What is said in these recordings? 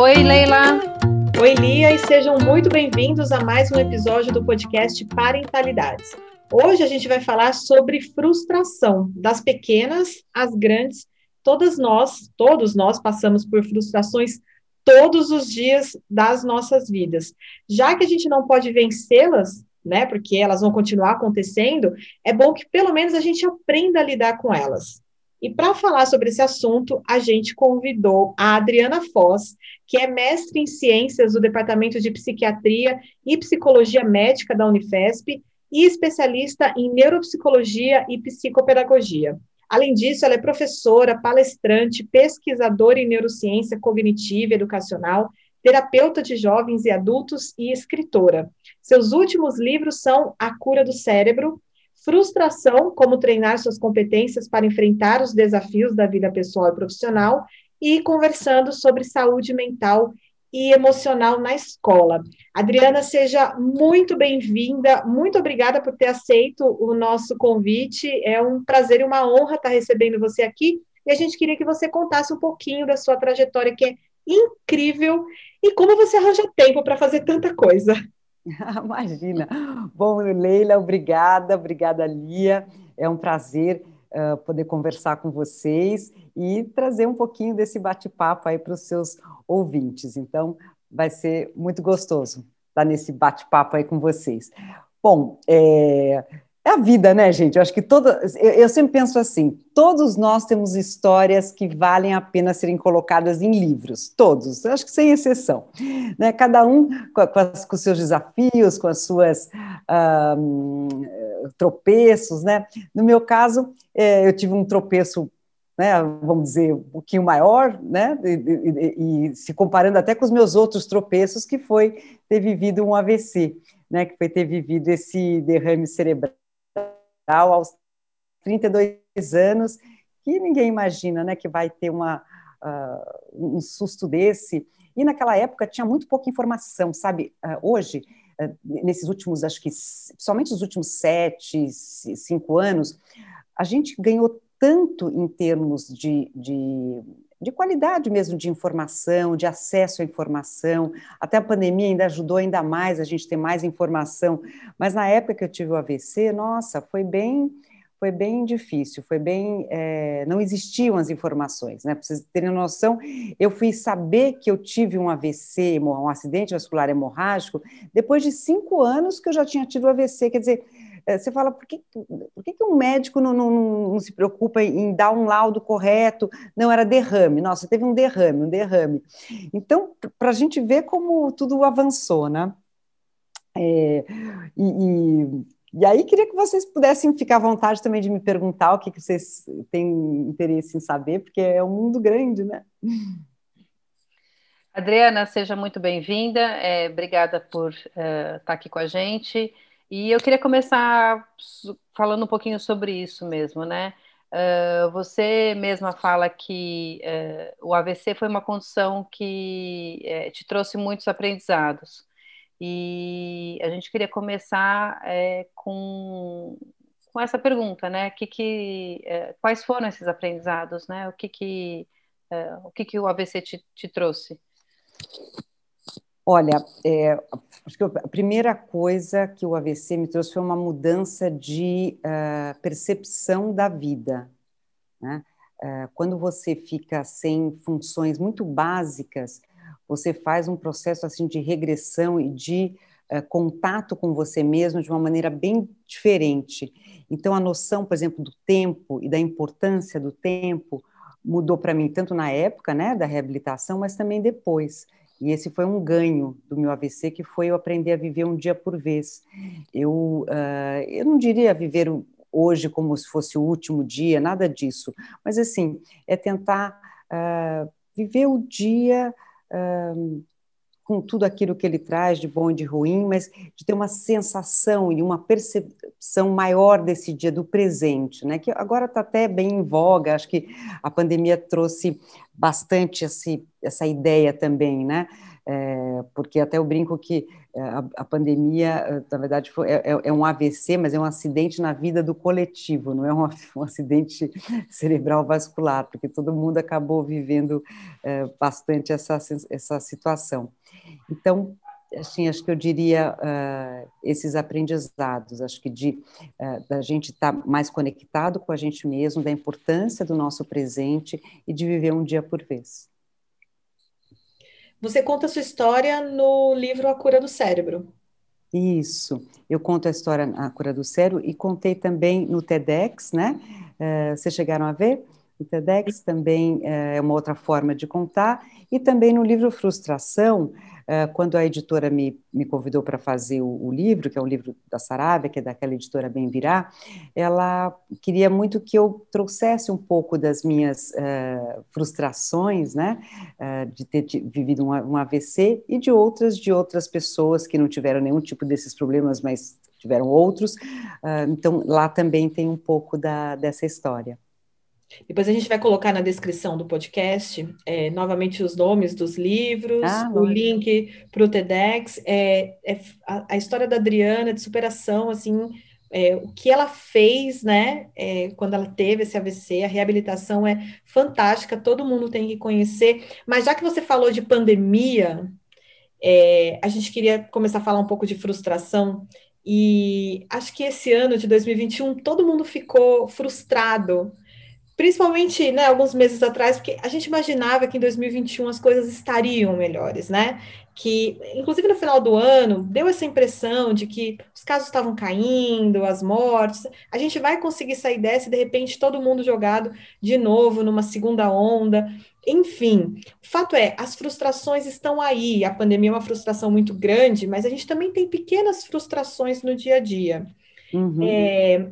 Oi, Leila. Oi, Lia, e sejam muito bem-vindos a mais um episódio do podcast Parentalidades. Hoje a gente vai falar sobre frustração, das pequenas às grandes. Todas nós, todos nós passamos por frustrações todos os dias das nossas vidas. Já que a gente não pode vencê-las, né, porque elas vão continuar acontecendo, é bom que pelo menos a gente aprenda a lidar com elas. E para falar sobre esse assunto, a gente convidou a Adriana Foz, que é mestre em ciências do Departamento de Psiquiatria e Psicologia Médica da Unifesp e especialista em neuropsicologia e psicopedagogia. Além disso, ela é professora, palestrante, pesquisadora em neurociência cognitiva e educacional, terapeuta de jovens e adultos e escritora. Seus últimos livros são A Cura do Cérebro, Frustração, como treinar suas competências para enfrentar os desafios da vida pessoal e profissional, e conversando sobre saúde mental e emocional na escola. Adriana, seja muito bem-vinda, muito obrigada por ter aceito o nosso convite. É um prazer e uma honra estar recebendo você aqui. E a gente queria que você contasse um pouquinho da sua trajetória, que é incrível, e como você arranja tempo para fazer tanta coisa. Imagina. Bom, Leila, obrigada, obrigada, Lia. É um prazer uh, poder conversar com vocês e trazer um pouquinho desse bate-papo aí para os seus ouvintes. Então, vai ser muito gostoso estar nesse bate-papo aí com vocês. Bom, é, é a vida, né, gente? Eu acho que toda. Eu, eu, sempre penso assim: todos nós temos histórias que valem a pena serem colocadas em livros, todos, eu acho que sem exceção. Né? Cada um com, com, as, com seus desafios, com as suas um, tropeços, né? No meu caso, é, eu tive um tropeço né, vamos dizer, um pouquinho maior, né, e, e, e, se comparando até com os meus outros tropeços, que foi ter vivido um AVC, né, que foi ter vivido esse derrame cerebral aos 32 anos, que ninguém imagina, né, que vai ter uma, uh, um susto desse. E naquela época tinha muito pouca informação, sabe? Uh, hoje, uh, nesses últimos, acho que, somente nos últimos sete, cinco anos, a gente ganhou tanto em termos de, de, de, qualidade mesmo de informação, de acesso à informação. Até a pandemia ainda ajudou ainda mais a gente ter mais informação. Mas na época que eu tive o AVC, nossa, foi bem foi bem difícil, foi bem. É, não existiam as informações, né? Para vocês terem noção, eu fui saber que eu tive um AVC, um acidente vascular hemorrágico, depois de cinco anos que eu já tinha tido AVC. Quer dizer, você fala, por que, por que, que um médico não, não, não, se preocupa em dar um laudo correto? Não, era derrame. Nossa, teve um derrame, um derrame. Então, para a gente ver como tudo avançou, né? É, e, e, e, aí, queria que vocês pudessem ficar à vontade também de me perguntar o que, que vocês têm interesse em saber, porque é um mundo grande, né? Adriana, seja muito bem-vinda. É, obrigada por uh, estar aqui com a gente. E eu queria começar falando um pouquinho sobre isso mesmo, né? Uh, você mesma fala que uh, o AVC foi uma condição que uh, te trouxe muitos aprendizados. E a gente queria começar com, com essa pergunta, né? Que, que, quais foram esses aprendizados, né? O que, que, o, que, que o AVC te, te trouxe? Olha, é, acho que a primeira coisa que o AVC me trouxe foi uma mudança de uh, percepção da vida. Né? Uh, quando você fica sem funções muito básicas, você faz um processo assim de regressão e de uh, contato com você mesmo de uma maneira bem diferente. Então, a noção, por exemplo, do tempo e da importância do tempo mudou para mim tanto na época, né, da reabilitação, mas também depois. E esse foi um ganho do meu AVC, que foi eu aprender a viver um dia por vez. Eu, uh, eu não diria viver hoje como se fosse o último dia, nada disso, mas assim, é tentar uh, viver o dia uh, com tudo aquilo que ele traz de bom e de ruim, mas de ter uma sensação e uma percepção maior desse dia, do presente, né? que agora está até bem em voga, acho que a pandemia trouxe bastante esse, essa ideia também, né? É, porque até eu brinco que a, a pandemia, é, na verdade, foi, é, é, um AVC, mas é um acidente na vida do coletivo, não é um, um acidente cerebral vascular, porque todo mundo acabou vivendo é, bastante essa, essa situação. Então, assim, acho que eu diria uh, esses aprendizados, acho que de uh, da gente estar tá mais conectado com a gente mesmo, da importância do nosso presente e de viver um dia por vez. Você conta a sua história no livro A Cura do Cérebro. Isso, eu conto a história A Cura do Cérebro e contei também no TEDx, né? Uh, vocês chegaram a ver? O TEDx também é uma outra forma de contar, e também no livro Frustração, ah, quando a editora me, me convidou para fazer o, o, livro, que é um livro da Sarabia, que é daquela editora Bem Virá, ela queria muito que eu trouxesse um pouco das minhas uh, frustrações, né, uh, de ter vivido um, um AVC e de outras de outras pessoas que não tiveram nenhum tipo desses problemas, mas tiveram outros. Uh, então lá também tem um pouco da, dessa história. Depois a gente vai colocar na descrição do podcast é, novamente os nomes dos livros, ah, o link para o TEDx, é, é a, a, história da Adriana de superação, assim, é, o que ela fez, né, é, quando ela teve esse AVC, a reabilitação é fantástica, todo mundo tem que conhecer. Mas já que você falou de pandemia, é, a gente queria começar a falar um pouco de frustração. E acho que esse ano de 2021 todo mundo ficou frustrado principalmente, né, alguns meses atrás, porque a gente imaginava que em 2021 as coisas estariam melhores, né? Que, inclusive no final do ano, deu essa impressão de que os casos estavam caindo, as mortes, a gente vai conseguir sair dessa e de repente todo mundo jogado de novo numa segunda onda. Enfim, o fato é, as frustrações estão aí. A pandemia é uma frustração muito grande, mas a gente também tem pequenas frustrações no dia a dia. Uhum. É,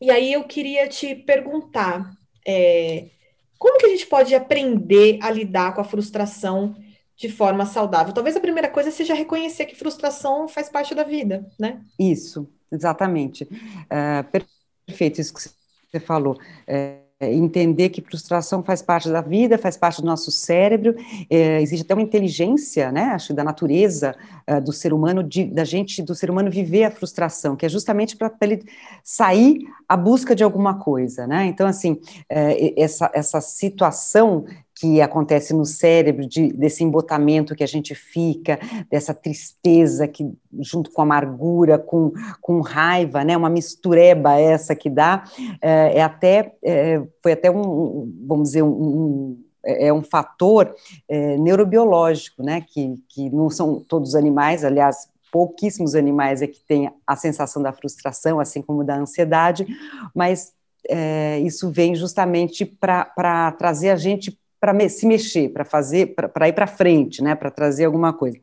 e aí eu queria te perguntar, é, como que a gente pode aprender a lidar com a frustração de forma saudável? Talvez a primeira coisa seja reconhecer que frustração faz parte da vida, né? Isso, exatamente. Uh, perfeito, isso que você falou. É, entender que frustração faz parte da vida, faz parte do nosso cérebro, é, existe até uma inteligência, né, acho, da natureza é, do ser humano, de, da gente, do ser humano viver a frustração, que é justamente para ele sair à busca de alguma coisa, né, então, assim, é, essa, essa situação que acontece no cérebro, de, desse embotamento que a gente fica, dessa tristeza que junto com amargura, com, com raiva, né, uma mistureba essa que dá, é, é até, é, foi até um, vamos dizer, um, é, é um fator é, neurobiológico, né, que, que não são todos os animais, aliás, pouquíssimos animais é que têm a sensação da frustração, assim como da ansiedade, mas é, isso vem justamente para trazer a gente para se mexer, para fazer, para ir para frente, né, para trazer alguma coisa.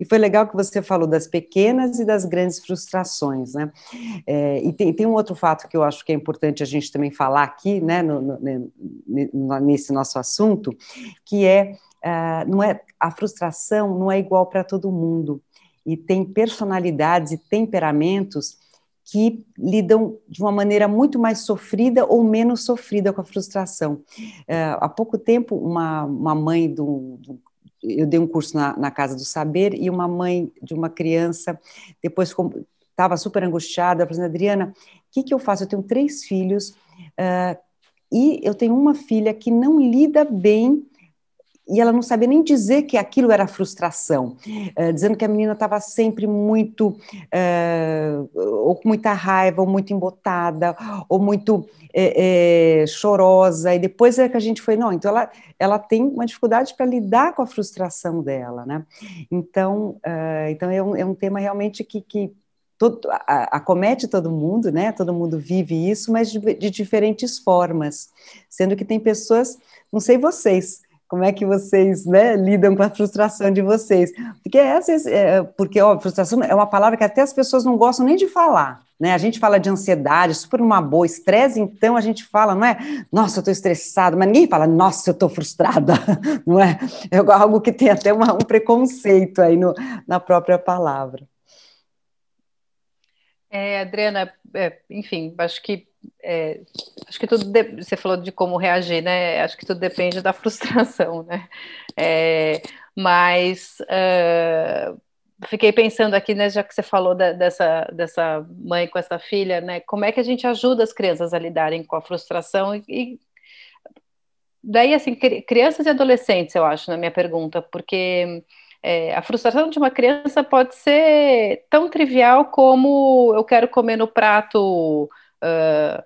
E foi legal que você falou das pequenas e das grandes frustrações, né? É, e tem, tem um outro fato que eu acho que é importante a gente também falar aqui, né, no, no, nesse nosso assunto, que é, uh, não é a frustração não é igual para todo mundo e tem personalidades e temperamentos que lidam de uma maneira muito mais sofrida ou menos sofrida com a frustração. É, há pouco tempo, uma, uma mãe do, do eu dei um curso na, na, Casa do Saber e uma mãe de uma criança depois estava super angustiada, falando, Adriana, o que, que eu faço? Eu tenho três filhos uh, e eu tenho uma filha que não lida bem e ela não sabia nem dizer que aquilo era frustração, uh, dizendo que a menina estava sempre muito, uh, ou com muita raiva, ou muito embotada, ou muito é, é, chorosa, e depois é que a gente foi, não, então ela, ela tem uma dificuldade para lidar com a frustração dela, né? Então, então é, um, é um tema realmente que, que todo, acomete todo mundo, né? Todo mundo vive isso, mas de, de diferentes formas, sendo que tem pessoas, não sei vocês, como é que vocês né, lidam com a frustração de vocês? Porque essa, é, porque ó, frustração é uma palavra que até as pessoas não gostam nem de falar. Né? A gente fala de ansiedade, super uma boa, estresse, então a gente fala, não é? Nossa, eu estou estressado, mas ninguém fala, nossa, eu estou frustrada, não é? É algo que tem até uma, um preconceito aí no, na própria palavra. É, Adriana, é, enfim, acho que é, acho que tudo de, você falou de como reagir, né? Acho que tudo depende da frustração, né? É, mas uh, fiquei pensando aqui, né, já que você falou da, dessa, dessa mãe com essa filha, né? Como é que a gente ajuda as crianças a lidarem com a frustração e, e daí assim crianças e adolescentes, eu acho, na minha pergunta, porque é, a frustração de uma criança pode ser tão trivial como eu quero comer no prato, uh,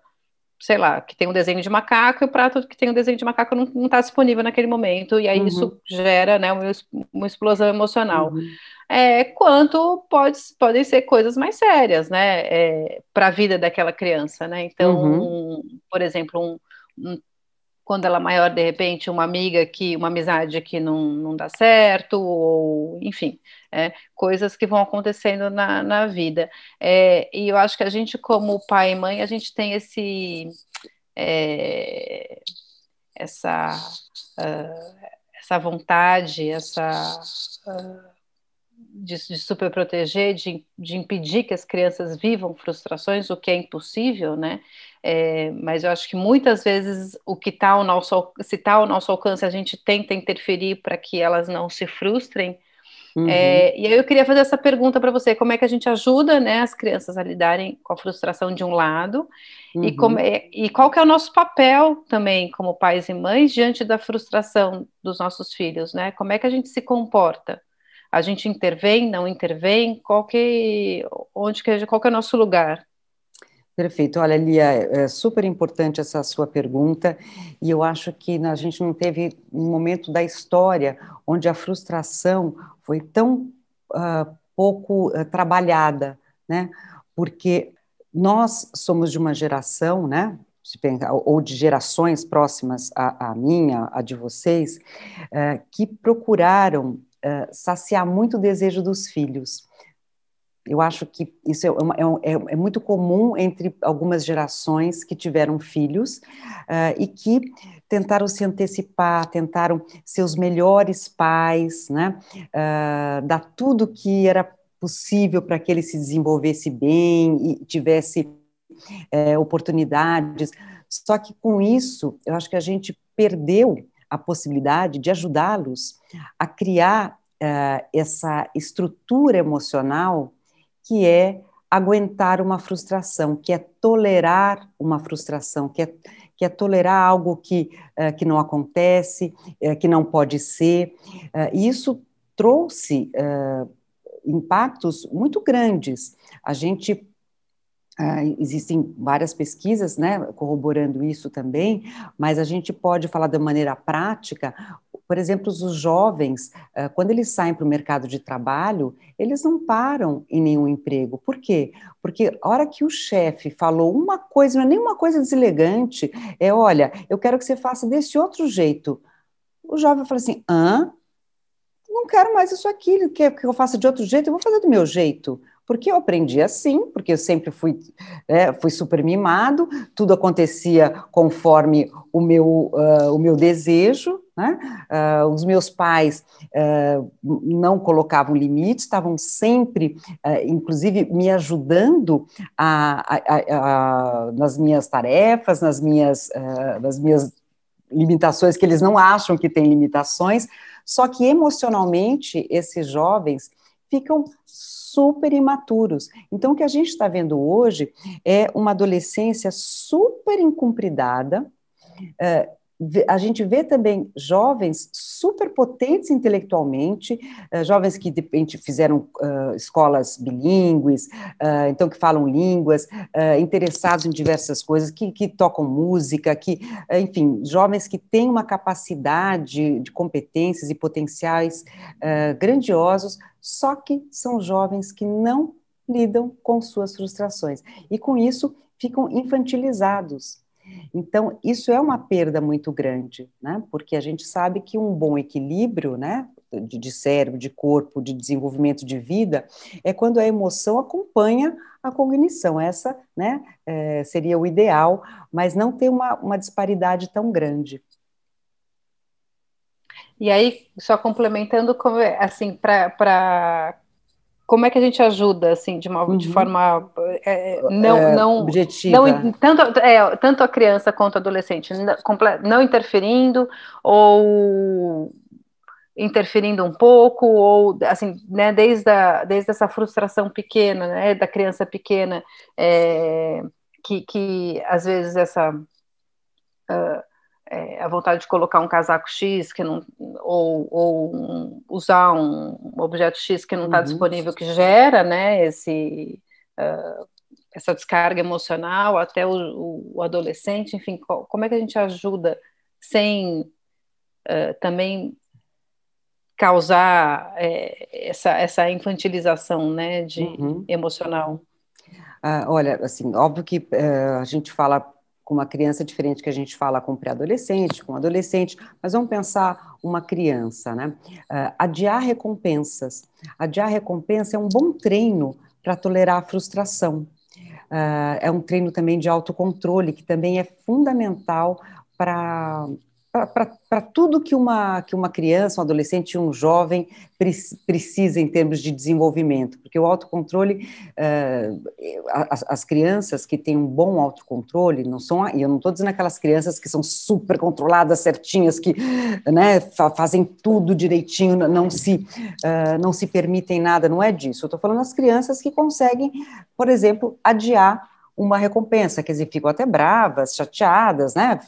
sei lá, que tem um desenho de macaco e o prato que tem um desenho de macaco não está disponível naquele momento, e aí uhum. isso gera né, uma, uma explosão emocional. Uhum. É, quanto pode, podem ser coisas mais sérias, né, é, para a vida daquela criança, né? Então, uhum. por exemplo, um, um quando ela é maior, de repente, uma amiga que, uma amizade que não, não dá certo, ou enfim, é, coisas que vão acontecendo na, na vida. É, e eu acho que a gente, como pai e mãe, a gente tem esse é, essa, uh, essa vontade, essa uh, de, de super proteger, de, de impedir que as crianças vivam frustrações, o que é impossível, né? É, mas eu acho que muitas vezes o que está ao nosso, se está ao nosso alcance, a gente tenta interferir para que elas não se frustrem. Uhum. É, e aí eu queria fazer essa pergunta para você: como é que a gente ajuda né, as crianças a lidarem com a frustração de um lado, uhum. e, como, é, e qual que é o nosso papel também como pais e mães diante da frustração dos nossos filhos, né? Como é que a gente se comporta? A gente intervém, não intervém? Qual que, onde que, qual que é o nosso lugar? Perfeito. Olha, Lia, é super importante essa sua pergunta, e eu acho que a gente não teve um momento da história onde a frustração foi tão uh, pouco uh, trabalhada, né? Porque nós somos de uma geração, né? ou de gerações próximas à, à minha, a de vocês, uh, que procuraram saciar muito o desejo dos filhos. Eu acho que isso é, uma, é, é, é, muito comum entre algumas gerações que tiveram filhos uh, e que tentaram se antecipar, tentaram ser os melhores pais, né? Uh, dar tudo que era possível para que ele se desenvolvesse bem e tivesse uh, oportunidades. Só que com isso, eu acho que a gente perdeu a possibilidade de ajudá-los a criar uh, essa estrutura emocional que é aguentar uma frustração, que é tolerar uma frustração, que é, que é tolerar algo que, uh, que não acontece, uh, que não pode ser. E isso trouxe impactos muito grandes. A gente Uh, existem várias pesquisas né, corroborando isso também, mas a gente pode falar de maneira prática. Por exemplo, os jovens, uh, quando eles saem para o mercado de trabalho, eles não param em nenhum emprego. Por quê? Porque a hora que o chefe falou uma coisa, não é nenhuma coisa deselegante, é: olha, eu quero que você faça desse outro jeito. O jovem fala assim: hã? Não quero mais isso aqui, quer que eu faça de outro jeito, eu vou fazer do meu jeito porque eu aprendi assim, porque eu sempre fui, é, fui super mimado, tudo acontecia conforme o meu, uh, o meu desejo, né? Uh, os meus pais uh, não colocavam limites, estavam sempre, inclusive, me ajudando a, a, a, nas minhas tarefas, nas minhas, nas minhas limitações, que eles não acham que têm limitações, só que emocionalmente esses jovens ficam super imaturos. Então, o que a gente está vendo hoje é uma adolescência super incumpridada. Uh, a gente vê também jovens super potentes intelectualmente, uh, jovens que de repente fizeram uh, escolas bilíngues, uh, então que falam línguas, interessados em diversas coisas, que, que tocam música, que, enfim, jovens que têm uma capacidade de competências e potenciais grandiosos só que são jovens que não lidam com suas frustrações e com isso ficam infantilizados. Então, isso é uma perda muito grande, né? Porque a gente sabe que um bom equilíbrio, né, de, de cérebro, de corpo, de desenvolvimento de vida, é quando a emoção acompanha a cognição. Essa, né, é, seria o ideal, mas não ter uma, uma disparidade tão grande. E aí, só complementando, assim, para como é que a gente ajuda, assim, de uma uhum. de forma é, não, é, não objetiva, não, tanto, é, tanto a criança quanto o adolescente, não, não interferindo ou interferindo um pouco ou assim, né, desde a, desde essa frustração pequena, né, da criança pequena, é, que, que às vezes essa uh, é, a vontade de colocar um casaco X que não, ou, ou um, usar um objeto X que não está uhum. disponível, que gera né, esse, uh, essa descarga emocional até o, o, adolescente, enfim, como é que a gente ajuda sem uh, também causar é, essa, essa infantilização né, de uhum. emocional? Ah, olha, assim, óbvio que uh, a gente fala com uma criança diferente que a gente fala com pré-adolescente, com adolescente, mas vamos pensar uma criança, né? Uh, adiar recompensas. Adiar recompensa é um bom treino para tolerar a frustração. Uh, é um treino também de autocontrole, que também é fundamental para para tudo que uma, que uma criança, um adolescente, um jovem precisa em termos de desenvolvimento, porque o autocontrole, uh, as, as, crianças que têm um bom autocontrole, não são, e eu não estou dizendo aquelas crianças que são super controladas, certinhas, que né, fazem tudo direitinho, não se, uh, não se permitem nada, não é disso, eu estou falando das crianças que conseguem, por exemplo, adiar uma recompensa, quer dizer, ficam até bravas, chateadas, né,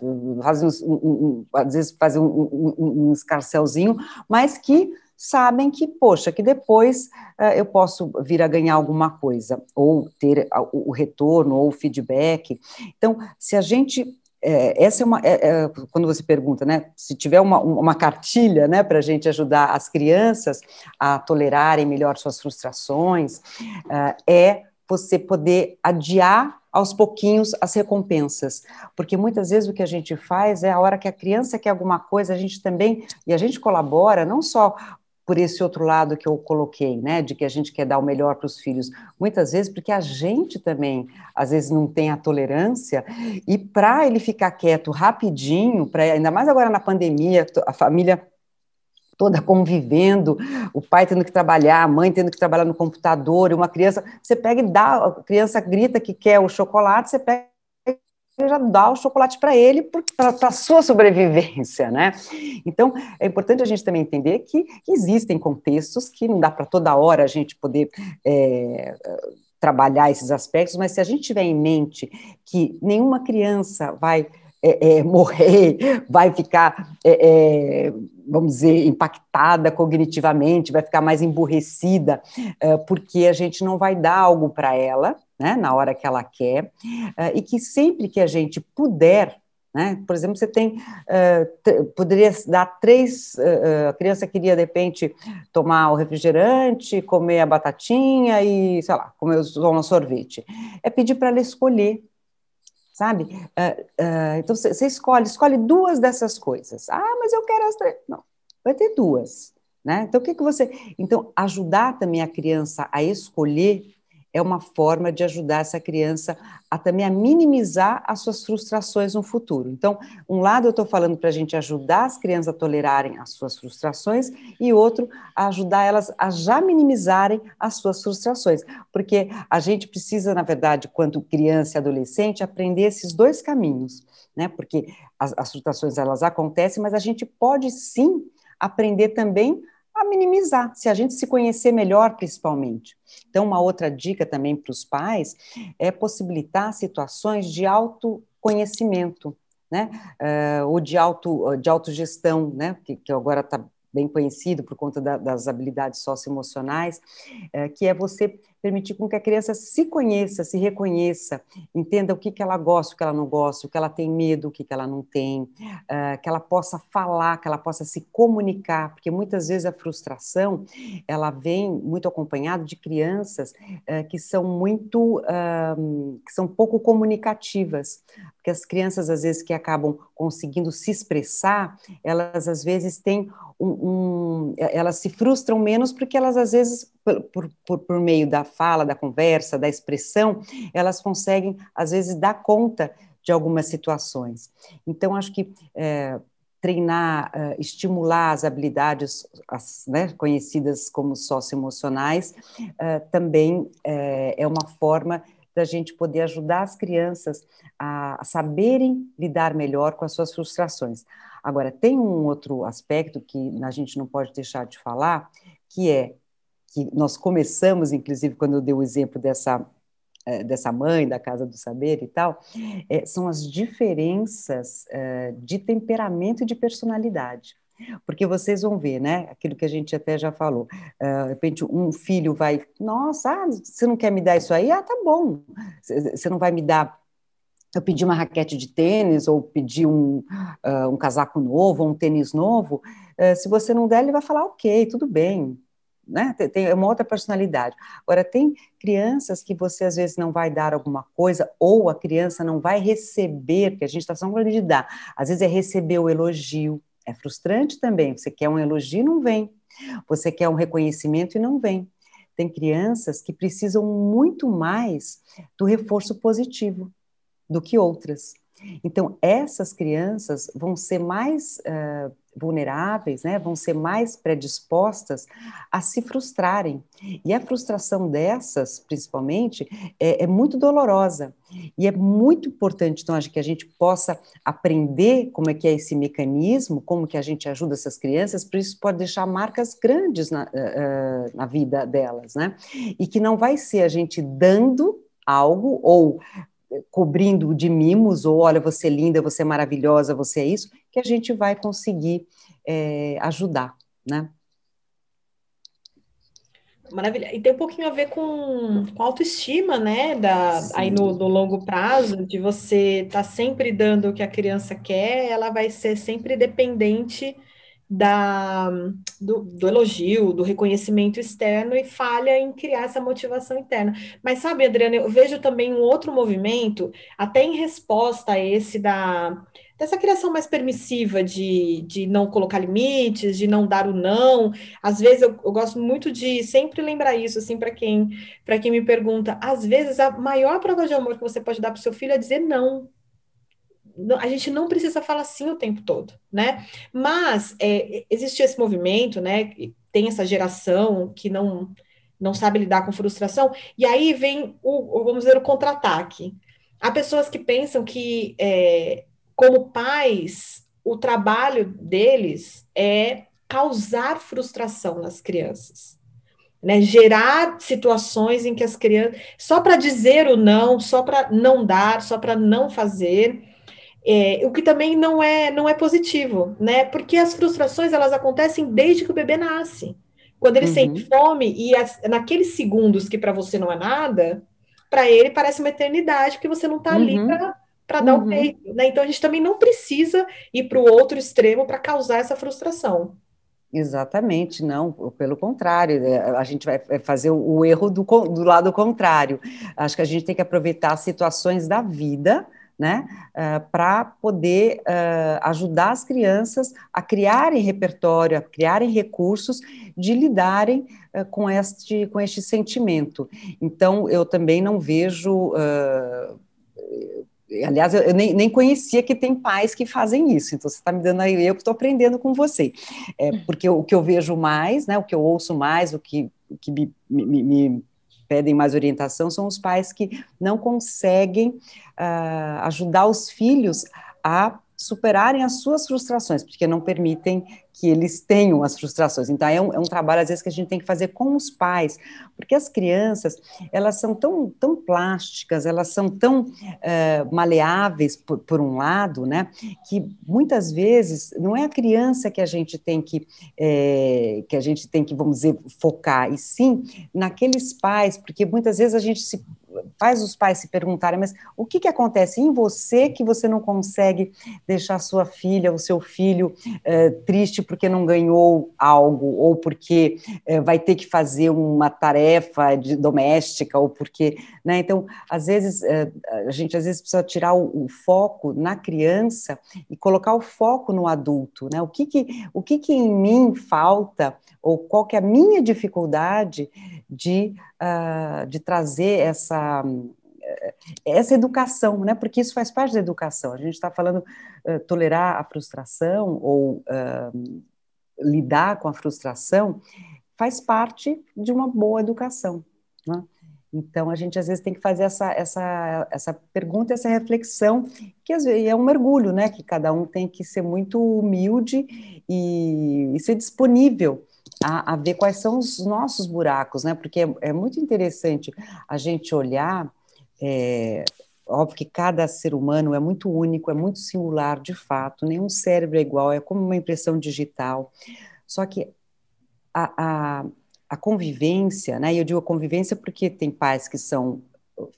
fazem um, um, às vezes fazem um, um, escarcelzinho, mas que sabem que, poxa, que depois uh, eu posso vir a ganhar alguma coisa, ou ter o, retorno, ou o feedback. Então, se a gente é, essa é uma é, é, quando você pergunta, né? Se tiver uma, uma cartilha, né, para a gente ajudar as crianças a tolerarem melhor suas frustrações, é você poder adiar aos pouquinhos as recompensas, porque muitas vezes o que a gente faz é a hora que a criança quer alguma coisa, a gente também, e a gente colabora não só por esse outro lado que eu coloquei, né, de que a gente quer dar o melhor para os filhos, muitas vezes porque a gente também, às vezes, não tem a tolerância, e para ele ficar quieto rapidinho, pra, ainda mais agora na pandemia, a família toda convivendo, o pai tendo que trabalhar, a mãe tendo que trabalhar no computador, uma criança, você pega e dá, a criança grita que quer o chocolate, você pega e já dá o chocolate para ele para a sua sobrevivência, né? Então, é importante a gente também entender que, que existem contextos que não dá para toda hora a gente poder é, trabalhar esses aspectos, mas se a gente tiver em mente que nenhuma criança vai é, é, morrer, vai ficar, é, é, vamos dizer, impactada cognitivamente, vai ficar mais emburrecida, é, porque a gente não vai dar algo para ela, né, na hora que ela quer, é, e que sempre que a gente puder, né, por exemplo, você tem, poderia dar três, a criança queria, de repente, tomar o refrigerante, comer a batatinha e, sei lá, comer o sorvete. É pedir para ela escolher sabe? Uh, uh, então você escolhe, escolhe duas dessas coisas. Ah, mas eu quero as três. Não, vai ter duas, né? Então o que que você? Então ajudar também a criança a escolher é uma forma de ajudar essa criança a também a minimizar as suas frustrações no futuro. Então, um lado eu estou falando para a gente ajudar as crianças a tolerarem as suas frustrações e outro ajudar elas a já minimizarem as suas frustrações, porque a gente precisa, na verdade, quando criança e adolescente, aprender esses dois caminhos, né? Porque as, as frustrações elas acontecem, mas a gente pode sim aprender também a minimizar, se a gente se conhecer melhor, principalmente. Então, uma outra dica também para os pais é possibilitar situações de autoconhecimento, né? Uh, ou de, auto, de autogestão, né? Que, que agora está bem conhecido por conta da, das habilidades socioemocionais, é, que é você permitir com que a criança se conheça, se reconheça, entenda o que, que ela gosta, o que ela não gosta, o que ela tem medo, o que, que ela não tem, uh, que ela possa falar, que ela possa se comunicar, porque muitas vezes a frustração, ela vem muito acompanhada de crianças uh, que são muito, uh, que são pouco comunicativas, porque as crianças, às vezes, que acabam conseguindo se expressar, elas, às vezes, têm um, um elas se frustram menos porque elas, às vezes, por, por, por meio da fala, da conversa, da expressão, elas conseguem, às vezes, dar conta de algumas situações. Então, acho que é, treinar, uh, estimular as habilidades as, né, conhecidas como socioemocionais, uh, também uh, é uma forma da gente poder ajudar as crianças a saberem lidar melhor com as suas frustrações. Agora, tem um outro aspecto que a gente não pode deixar de falar, que é que nós começamos, inclusive, quando eu dei o exemplo dessa eh, dessa mãe da casa do saber e tal, é, são as diferenças é, de temperamento e de personalidade. Porque vocês vão ver, né? Aquilo que a gente até já falou. Uh, de repente, um filho vai, nossa, ah, você não quer me dar isso aí? Ah, tá bom. Você não vai me dar. Eu pedi uma raquete de tênis, ou pedi um, uh, um casaco novo, ou um tênis novo. Uh, se você não der, ele vai falar, ok, tudo bem, né? Tem, tem uma outra personalidade. Agora, tem crianças que você às vezes não vai dar alguma coisa, ou a criança não vai receber, porque a gente está só falando de dar, às vezes é receber o elogio. É frustrante também. Você quer um elogio e não vem. Você quer um reconhecimento e não vem. Tem crianças que precisam muito mais do reforço positivo do que outras. Então, essas crianças vão ser mais uh, vulneráveis, né, vão ser mais predispostas a se frustrarem. E a frustração dessas, principalmente, é, é, muito dolorosa. E é muito importante, então, acho que a gente possa aprender como é que é esse mecanismo, como que a gente ajuda essas crianças, por isso pode deixar marcas grandes na, uh, na vida delas, né? E que não vai ser a gente dando algo ou cobrindo de mimos, ou olha, você é linda, você é maravilhosa, você é isso, que a gente vai conseguir é, ajudar, né? Maravilha. E tem um pouquinho a ver com, com autoestima, né? Da, aí no, no, longo prazo, de você estar tá sempre dando o que a criança quer, ela vai ser sempre dependente da, do, do, elogio, do reconhecimento externo e falha em criar essa motivação interna. Mas sabe, Adriana, eu vejo também um outro movimento, até em resposta a esse da dessa criação mais permissiva de, de não colocar limites, de não dar o não. Às vezes eu, eu gosto muito de sempre lembrar isso, assim, para quem para quem me pergunta. Às vezes a maior prova de amor que você pode dar para o seu filho é dizer não a gente não precisa falar sim o tempo todo, né? Mas é, existe esse movimento, né? Tem essa geração que não não sabe lidar com frustração, e aí vem o, vamos dizer, o contra-ataque. Há pessoas que pensam que, é, como pais, o trabalho deles é causar frustração nas crianças. Né, gerar situações em que as crianças, só para dizer o não, só para não dar, só para não fazer, é, o que também não é não é positivo, né? Porque as frustrações elas acontecem desde que o bebê nasce. Quando ele uhum. sente fome e as, naqueles segundos que para você não é nada, para ele parece uma eternidade, porque você não está ali uhum. para dar uhum. o peito. Né? Então a gente também não precisa ir para o outro extremo para causar essa frustração. Exatamente, não, pelo contrário, é, a gente vai fazer o erro do, do lado contrário. Acho que a gente tem que aproveitar as situações da vida né, uh, para poder uh, ajudar as crianças a criarem repertório, a criarem recursos de lidarem uh, com, este, com este sentimento. Então, eu também não vejo. Aliás, eu nem, nem conhecia que tem pais que fazem isso, então você está me dando aí, eu que estou aprendendo com você. É, porque o que eu vejo mais, né, o que eu ouço mais, o que, o que me, me, me pedem mais orientação são os pais que não conseguem uh, ajudar os filhos a superarem as suas frustrações, porque não permitem que eles tenham as frustrações. Então, é um, é um, trabalho, às vezes, que a gente tem que fazer com os pais, porque as crianças, elas são tão, tão plásticas, elas são tão uh, maleáveis, por, por, um lado, né, que muitas vezes não é a criança que a gente tem que, é, que a gente tem que, vamos dizer, focar, e sim naqueles pais, porque muitas vezes a gente se faz os pais se perguntarem, mas o que, que acontece em você que você não consegue deixar sua filha, o seu filho é, triste porque não ganhou algo, ou porque é, vai ter que fazer uma tarefa de, doméstica, ou porque, né, então, às vezes, é, a gente às vezes precisa tirar o, o, foco na criança e colocar o foco no adulto, né, o que que, o que que em mim falta, ou qual que é a minha dificuldade de, uh, de trazer essa, essa educação, né? Porque isso faz parte da educação. A gente está falando uh, tolerar a frustração ou uh, lidar com a frustração faz parte de uma boa educação. Né? Então, a gente às vezes tem que fazer essa, essa, essa pergunta, essa reflexão, que às vezes é um mergulho, né? Que cada um tem que ser muito humilde e, e ser disponível a, a, ver quais são os nossos buracos, né? Porque é, é muito interessante a gente olhar. É, óbvio que cada ser humano é muito único, é muito singular, de fato, nenhum cérebro é igual, é como uma impressão digital. Só que a, a a convivência, né? E eu digo convivência porque tem pais que são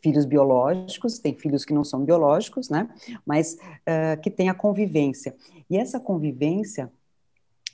filhos biológicos, tem filhos que não são biológicos, né? Mas uh, que tem a convivência. E essa convivência,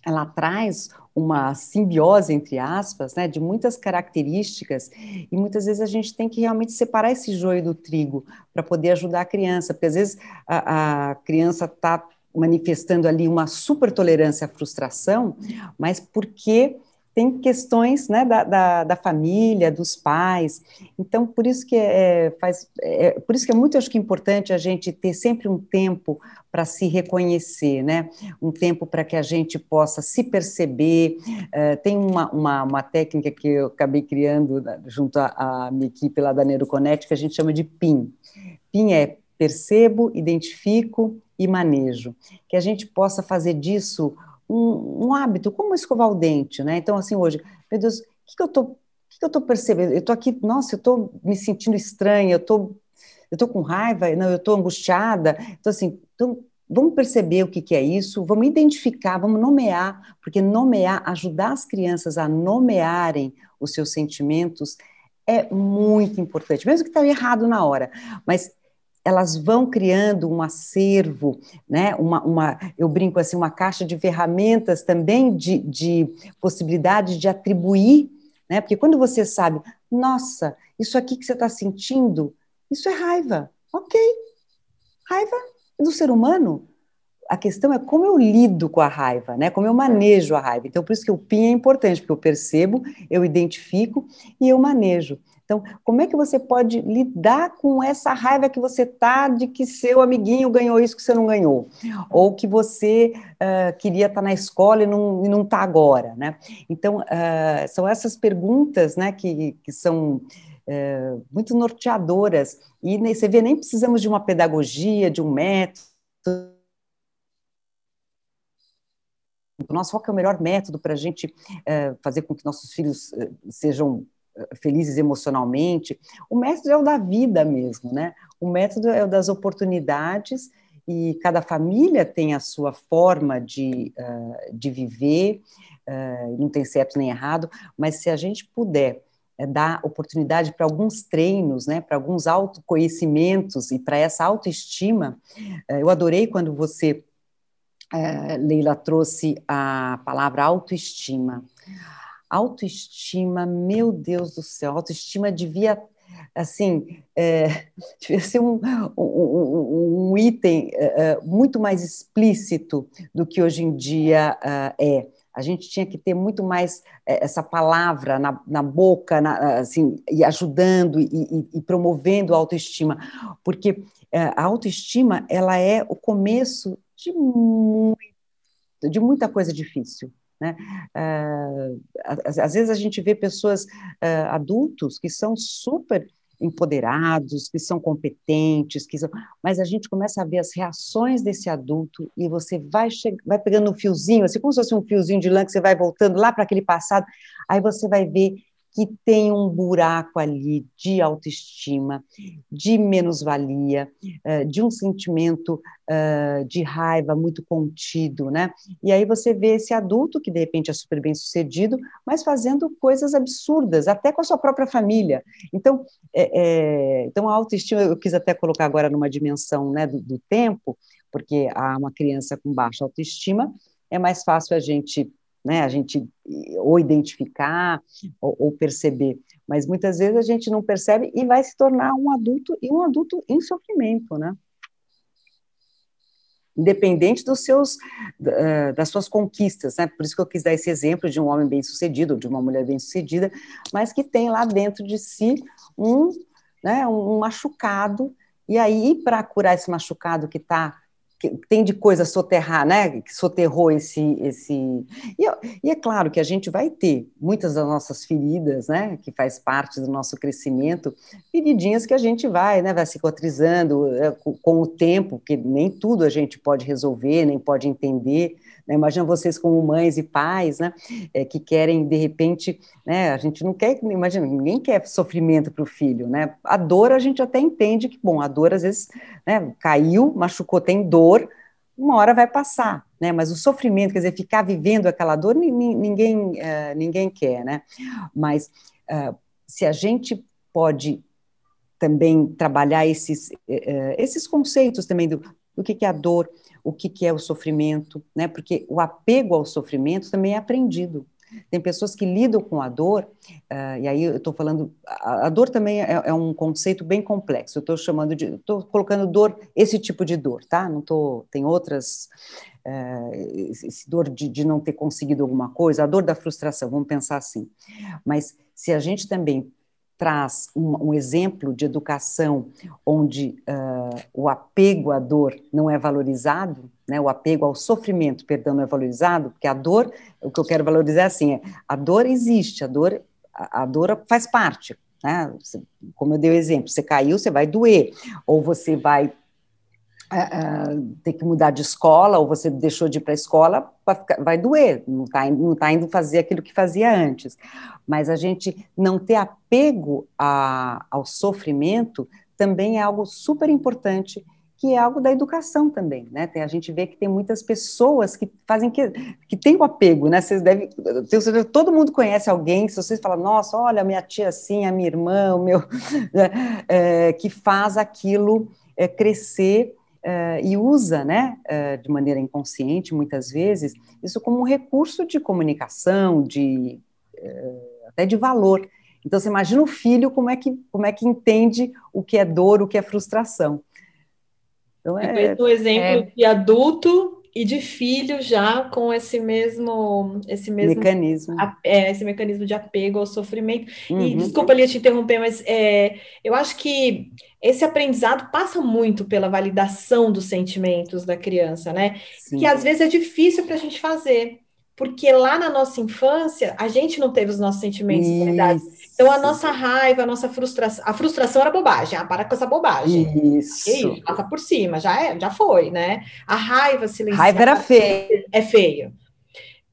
ela traz uma simbiose, entre aspas, né, de muitas características, e muitas vezes a gente tem que realmente separar esse joio do trigo para poder ajudar a criança, porque às vezes a, a criança está manifestando ali uma super tolerância à frustração, mas porque tem questões né, da, da, da, família, dos pais. Então, por isso que é, faz, é, por isso que é muito acho que importante a gente ter sempre um tempo para se reconhecer, né? Um tempo para que a gente possa se perceber. Uh, tem uma, uma, uma, técnica que eu acabei criando junto à, minha equipe lá da Neuroconet, que a gente chama de PIN. PIN é percebo, identifico e manejo. Que a gente possa fazer disso um, um, hábito, como escovar o dente, né? Então, assim, hoje, meu Deus, o que, que eu tô, que, que eu tô percebendo? Eu tô aqui, nossa, eu tô me sentindo estranha, eu tô, eu tô com raiva, não, eu tô angustiada. Então, assim, então, vamos perceber o que, que é isso, vamos identificar, vamos nomear, porque nomear, ajudar as crianças a nomearem os seus sentimentos é muito importante, mesmo que está errado na hora, mas elas vão criando um acervo, né? uma, uma, eu brinco assim, uma caixa de ferramentas também de, de possibilidade de atribuir, né? porque quando você sabe, nossa, isso aqui que você está sentindo, isso é raiva, ok, raiva do ser humano, a questão é como eu lido com a raiva, né? Como eu manejo a raiva. Então, por isso que o PIN é importante, porque eu percebo, eu identifico e eu manejo. Então, como é que você pode lidar com essa raiva que você tá de que seu amiguinho ganhou isso que você não ganhou? Ou que você uh, queria estar tá na escola e não, e não tá agora, né? Então, uh, são essas perguntas, né, que, que são uh, muito norteadoras. E você vê, nem precisamos de uma pedagogia, de um método, o nosso qual é o melhor método para a gente uh, fazer com que nossos filhos uh, sejam felizes emocionalmente. O método é o da vida mesmo, né? O método é o das oportunidades e cada família tem a sua forma de, uh, de viver, uh, não tem certo nem errado, mas se a gente puder uh, dar oportunidade para alguns treinos, né, para alguns autoconhecimentos e para essa autoestima, eu adorei quando você, Leila, trouxe a palavra autoestima. Autoestima, meu Deus do céu, autoestima devia assim, é, devia ser um, um, um item é, é, muito mais explícito do que hoje em dia uh, é. A gente tinha que ter muito mais é, essa palavra na, na boca, na, assim, e ajudando e, e, e, promovendo a autoestima, porque é, a autoestima ela é o começo de, muito, de muita coisa difícil. Né? Uh, às vezes a gente vê pessoas, uh, adultos, que são super empoderados, que são competentes, que são... mas a gente começa a ver as reações desse adulto e você vai, che... vai pegando um fiozinho, assim como se fosse um fiozinho de lã que você vai voltando lá para aquele passado, aí você vai ver que tem um buraco ali de autoestima, de menos-valia, eh, de um sentimento eh, de raiva muito contido, né? E aí você vê esse adulto que de repente é super bem sucedido, mas fazendo coisas absurdas, até com a sua própria família. Então, é, é, então a autoestima, eu quis até colocar agora numa dimensão né, do, do tempo, porque há uma criança com baixa autoestima, é mais fácil a gente né? A gente ou identificar ou, ou, perceber, mas muitas vezes a gente não percebe e vai se tornar um adulto e um adulto em sofrimento, né? Independente dos seus, das suas conquistas, né? Por isso que eu quis dar esse exemplo de um homem bem sucedido, de uma mulher bem sucedida, mas que tem lá dentro de si um né, um machucado, e aí para curar esse machucado que está que tem de coisa soterrar, né? Que soterrou esse. esse... E, e, é claro que a gente vai ter muitas das nossas feridas, né? Que faz parte do nosso crescimento, feridinhas que a gente vai, né? Vai cicatrizando é, com, o tempo, porque nem tudo a gente pode resolver, nem pode entender. Né? Imagina vocês como mães e pais, né? É, que querem, de repente, né? A gente não quer, imagina, ninguém quer sofrimento para o filho, né? A dor a gente até entende que, bom, a dor às vezes né, caiu, machucou, tem dor, uma hora vai passar, né? Mas o sofrimento, quer dizer, ficar vivendo aquela dor, ninguém, uh, ninguém quer, né? Mas uh, se a gente pode também trabalhar esses, uh, esses conceitos também do, do que, que é a dor, o que, que é o sofrimento, né? Porque o apego ao sofrimento também é aprendido. Tem pessoas que lidam com a dor, uh, e aí eu estou falando, a, a, dor também é, é, um conceito bem complexo. Eu estou chamando de, estou colocando dor, esse tipo de dor, tá? Não tô, tem outras, uh, esse dor de, de não ter conseguido alguma coisa, a dor da frustração, vamos pensar assim. Mas se a gente também traz um, um, exemplo de educação onde uh, o apego à dor não é valorizado, né, o apego ao sofrimento, perdão, não é valorizado, porque a dor, o que eu quero valorizar é assim, é, a dor existe, a dor, a, a dor faz parte, né, como eu dei o exemplo, você caiu, você vai doer, ou você vai uh, ter que mudar de escola, ou você deixou de ir para a escola, vai doer, não está não tá indo fazer aquilo que fazia antes. Mas a gente não ter apego a, ao sofrimento também é algo super importante que é algo da educação também, né? Tem, a gente vê que tem muitas pessoas que fazem que, que tem o apego, né? Vocês devem, todo mundo conhece alguém, se vocês falam, nossa, olha, minha tia assim, a minha irmã, o meu, é, que faz aquilo é, crescer Uh, e usa, né, uh, de maneira inconsciente, muitas vezes, isso como um recurso de comunicação, de uh, até de valor. Então, você imagina o filho como é que como é que entende o que é dor, o que é frustração. Então, é, um exemplo é... de adulto e de filho já com esse mesmo esse mesmo mecanismo é, esse mecanismo de apego ao sofrimento uhum. e desculpa ali te interromper mas é, eu acho que esse aprendizado passa muito pela validação dos sentimentos da criança né Sim. que às vezes é difícil para a gente fazer porque lá na nossa infância a gente não teve os nossos sentimentos validados. Então a nossa raiva, a nossa frustração, a frustração era bobagem, ah, para com essa bobagem. Isso. isso. Passa por cima, já é, já foi, né? A raiva silenciada. Raiva era feia. É feio.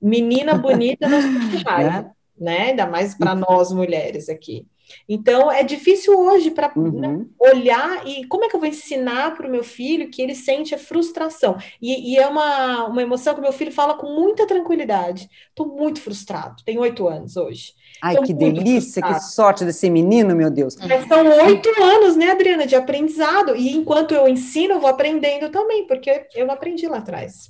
Menina bonita não sente raiva, né? Ainda mais para nós mulheres aqui. Então, é difícil hoje para uhum. né, olhar e como é que eu vou ensinar para o meu filho que ele sente a frustração. E, e, é uma, uma emoção que meu filho fala com muita tranquilidade. Estou muito frustrado, tenho oito anos hoje. Ai, Tô que delícia, frustrado. que sorte desse menino, meu Deus. Mas são oito anos, né, Adriana, de aprendizado. E enquanto eu ensino, eu vou aprendendo também, porque eu aprendi lá atrás.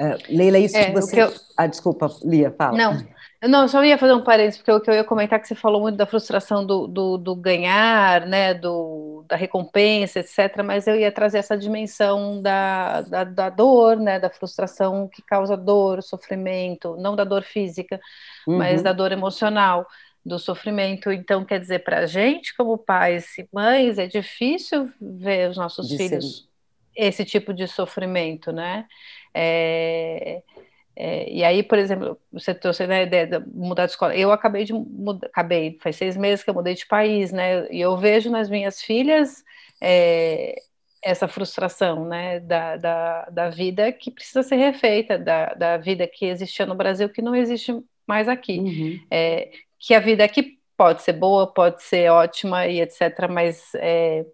Uh, Leila, isso é, que você. Que eu... Ah, desculpa, Lia, fala. Não, não, só ia fazer um parênteses, porque o que eu ia comentar é que você falou muito da frustração do, do, do, ganhar, né, do, da recompensa, etc., mas eu ia trazer essa dimensão da, da, da dor, né, da frustração que causa dor, sofrimento, não da dor física, uhum. mas da dor emocional, do sofrimento. Então, quer dizer, para a gente, como pais e mães, é difícil ver os nossos de filhos ser... esse tipo de sofrimento, né? É é, e aí, por exemplo, você trouxe a ideia de mudar de escola. Eu acabei de mudar, acabei, faz seis meses que eu mudei de país, né? E eu vejo nas minhas filhas é, essa frustração, né? Da, da, da, vida que precisa ser refeita, da, da vida que existia no Brasil que não existe mais aqui. Uhum. É, que a vida aqui pode ser boa, pode ser ótima e etc., mas é,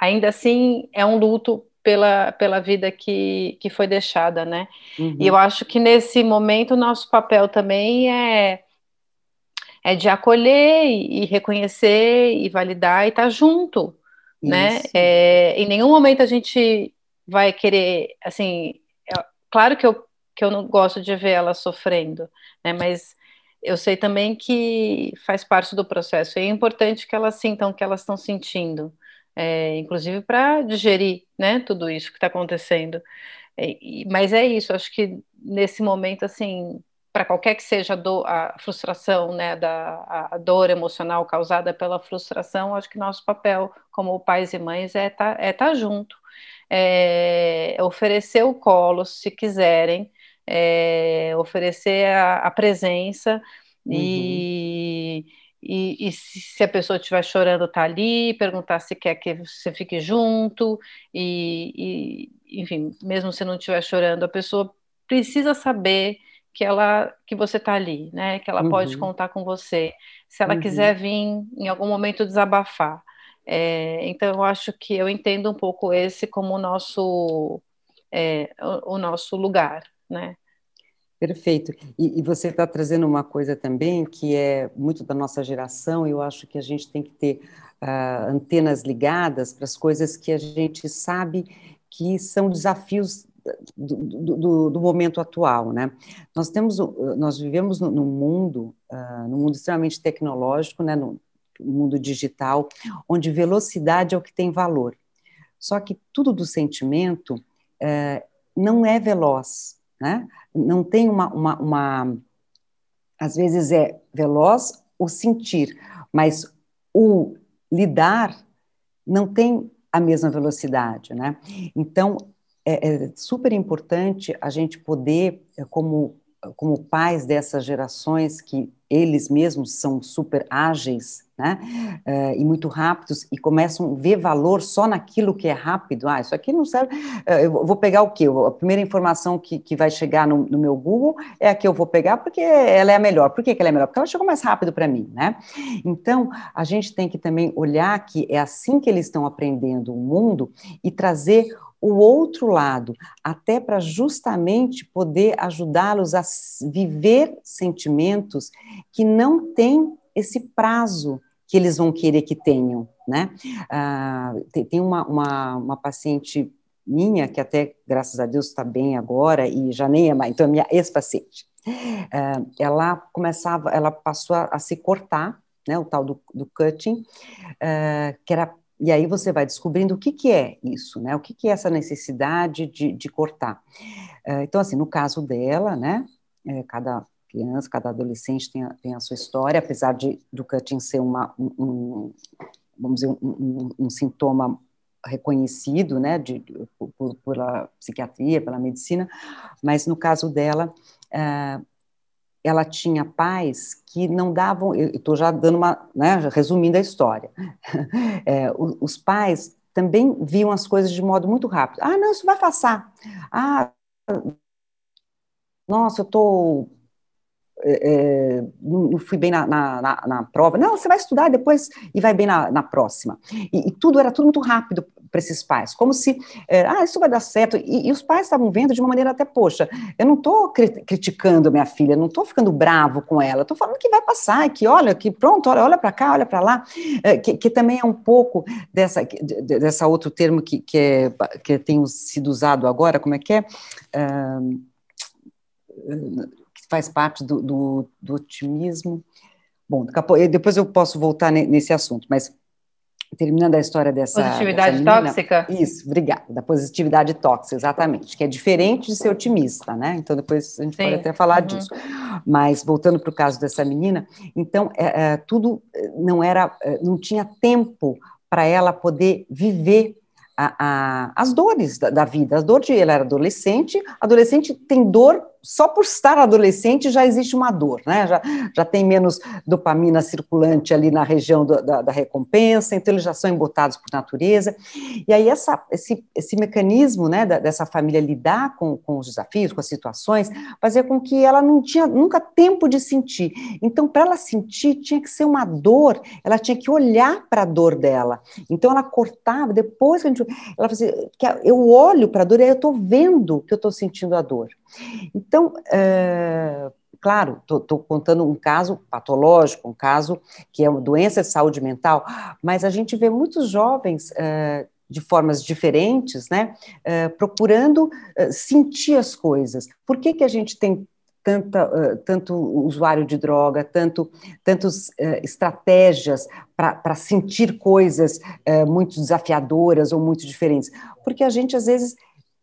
ainda assim é um luto pela, pela vida que, que foi deixada, né? Uhum. E eu acho que nesse momento o nosso papel também é, é de acolher e, e reconhecer e validar e estar tá junto, né? Isso. né? É, em nenhum momento a gente vai querer, assim, é, claro que eu, que eu não gosto de ver ela sofrendo, né? Mas eu sei também que faz parte do processo. E é importante que elas sintam o que elas estão sentindo é, inclusive para digerir né, tudo isso que está acontecendo. É, mas é isso, acho que nesse momento, assim, para qualquer que seja a, dor, a frustração, né, da, a dor emocional causada pela frustração, acho que nosso papel como pais e mães é estar tá, é tá junto, é oferecer o colo, se quiserem, é oferecer a, a presença uhum. e, e, e, se a pessoa estiver chorando, tá ali, perguntar se quer que você fique junto, e, e enfim, mesmo se não estiver chorando, a pessoa precisa saber que ela que você está ali, né? Que ela uhum. pode contar com você. Se ela uhum. quiser vir em algum momento desabafar. É, então eu acho que eu entendo um pouco esse como o nosso é, o, o, nosso lugar, né? Perfeito. E, e você está trazendo uma coisa também que é muito da nossa geração. Eu acho que a gente tem que ter uh, antenas ligadas para as coisas que a gente sabe que são desafios do, do, do, momento atual, né? Nós temos, nós vivemos num mundo, uh, num mundo extremamente tecnológico, né? No, mundo digital, onde velocidade é o que tem valor. Só que tudo do sentimento uh, não é veloz, né? Não tem uma, uma, uma, às vezes é veloz o sentir, mas o lidar não tem a mesma velocidade, né? Então é, é super importante a gente poder, como, como pais dessas gerações que eles mesmos são super ágeis, né, uh, e muito rápidos, e começam a ver valor só naquilo que é rápido. Ah, isso aqui não serve, uh, eu vou pegar o quê? A primeira informação que, que vai chegar no, no, meu Google é a que eu vou pegar, porque ela é a melhor. Por que, que ela é melhor? Porque ela chegou mais rápido para mim, né? Então, a gente tem que também olhar que é assim que eles estão aprendendo o mundo e trazer o outro lado, até para justamente poder ajudá-los a viver sentimentos que não têm esse prazo que eles vão querer que tenham, né? Ah, tem, uma, uma, uma, paciente minha, que até, graças a Deus, está bem agora, e já nem é mais, então é minha ex-paciente, ah, ela começava, ela passou a, a, se cortar, né, o tal do, do cutting, ah, que era e aí você vai descobrindo o que, que é isso, né? O que, que é essa necessidade de, de cortar. Uh, então, assim, no caso dela, né? É, cada criança, cada adolescente tem a, tem a sua história, apesar de do cutting ser uma, um, um vamos dizer, um, um, sintoma reconhecido, né, de, por, pela psiquiatria, pela medicina, mas no caso dela, uh, ela tinha pais que não davam, eu estou já dando uma, né, resumindo a história, é, os pais também viam as coisas de modo muito rápido. Ah, não, isso vai passar. Ah, nossa, eu estou é, é, não fui bem na, na, na, na, prova. Não, você vai estudar depois e vai bem na, próxima. E, e, tudo era tudo muito rápido para esses pais, como se, é, ah, isso vai dar certo. E, e os pais estavam vendo de uma maneira até, poxa, eu não estou cri criticando minha filha, não estou ficando bravo com ela, estou falando que vai passar, que olha, que pronto, olha, olha para cá, olha para lá, é, que, que, também é um pouco dessa, dessa outro termo que, que, é, que tem sido usado agora, como é que é? Faz parte do, do, do otimismo. Bom, depois eu posso voltar nesse assunto, mas terminando a história dessa. Positividade dessa menina, tóxica? Isso, obrigada. Da positividade tóxica, exatamente, que é diferente de ser otimista, né? Então, depois a gente Sim. pode até falar uhum. disso. Mas, voltando para o caso dessa menina, então, é, é, tudo não era, é, não tinha tempo para ela poder viver a, a, as dores da, da, vida. As dores de ela era adolescente, adolescente tem dor só por estar adolescente já existe uma dor, né? Já, já tem menos dopamina circulante ali na região do, da, da, recompensa, então eles já são embotados por natureza. E aí essa, esse, esse mecanismo, né, da, dessa família lidar com, com os desafios, com as situações, fazia com que ela não tinha nunca tempo de sentir. Então, para ela sentir, tinha que ser uma dor, ela tinha que olhar para a dor dela. Então, ela cortava, depois que a gente. Ela fazia, eu olho para a dor e aí eu estou vendo que eu estou sentindo a dor. Então, é, claro, estou contando um caso patológico, um caso que é uma doença de saúde mental, mas a gente vê muitos jovens é, de formas diferentes, né, é, procurando é, sentir as coisas. Por que, que a gente tem tanta, uh, tanto usuário de droga, tanto, tantas uh, estratégias para sentir coisas muito desafiadoras ou muito diferentes? Porque a gente, às vezes,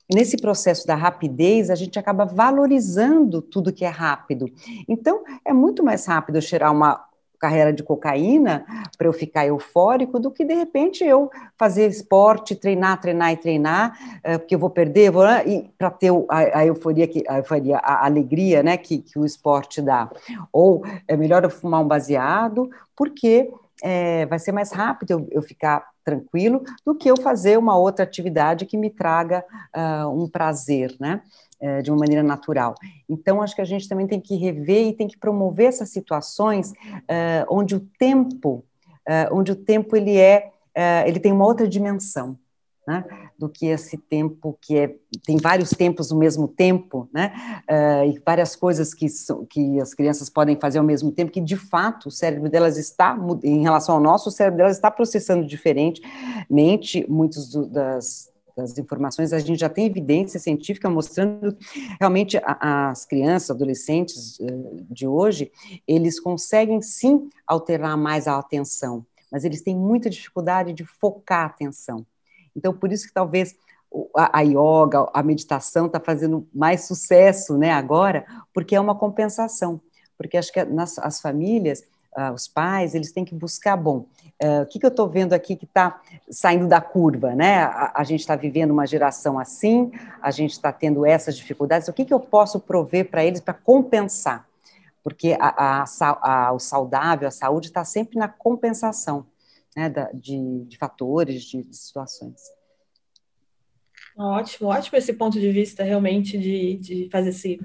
nesse processo da rapidez, a gente acaba valorizando tudo que é rápido. Então, é muito mais rápido eu cheirar uma carreira de cocaína para eu ficar eufórico do que de repente eu fazer esporte, treinar, treinar e treinar, uh, porque eu vou perder, vou, e para ter a, a, euforia, que, a, euforia, a alegria né, que, que o esporte dá. Ou é melhor eu fumar um baseado, porque é, vai ser mais rápido eu, eu, ficar tranquilo do que eu fazer uma outra atividade que me traga uh, um prazer, né? É, de uma maneira natural. Então, acho que a gente também tem que rever e tem que promover essas situações uh, onde o tempo, uh, onde o tempo ele é, ele tem uma outra dimensão né, do que esse tempo que é tem vários tempos no mesmo tempo, né, uh, e várias coisas que, que as crianças podem fazer ao mesmo tempo, que de fato o cérebro delas está, em relação ao nosso, o cérebro delas está processando diferentemente muitas das, das informações, a gente já tem evidência científica mostrando realmente a, as crianças, adolescentes uh, de hoje, eles conseguem sim alterar mais a atenção, mas eles têm muita dificuldade de focar a atenção. Então, por isso que talvez a, yoga, a meditação está fazendo mais sucesso né, agora, porque é uma compensação. Porque acho que nas, as famílias, uh, os pais, eles têm que buscar, bom, uh, o que, que eu estou vendo aqui que está saindo da curva, né? A, a gente está vivendo uma geração assim, a gente está tendo essas dificuldades, o que, que eu posso prover para eles para compensar? Porque a, a, o saudável, a saúde está sempre na compensação né, de, de fatores, de, de situações. Ótimo, ótimo esse ponto de vista realmente de, de fazer esse,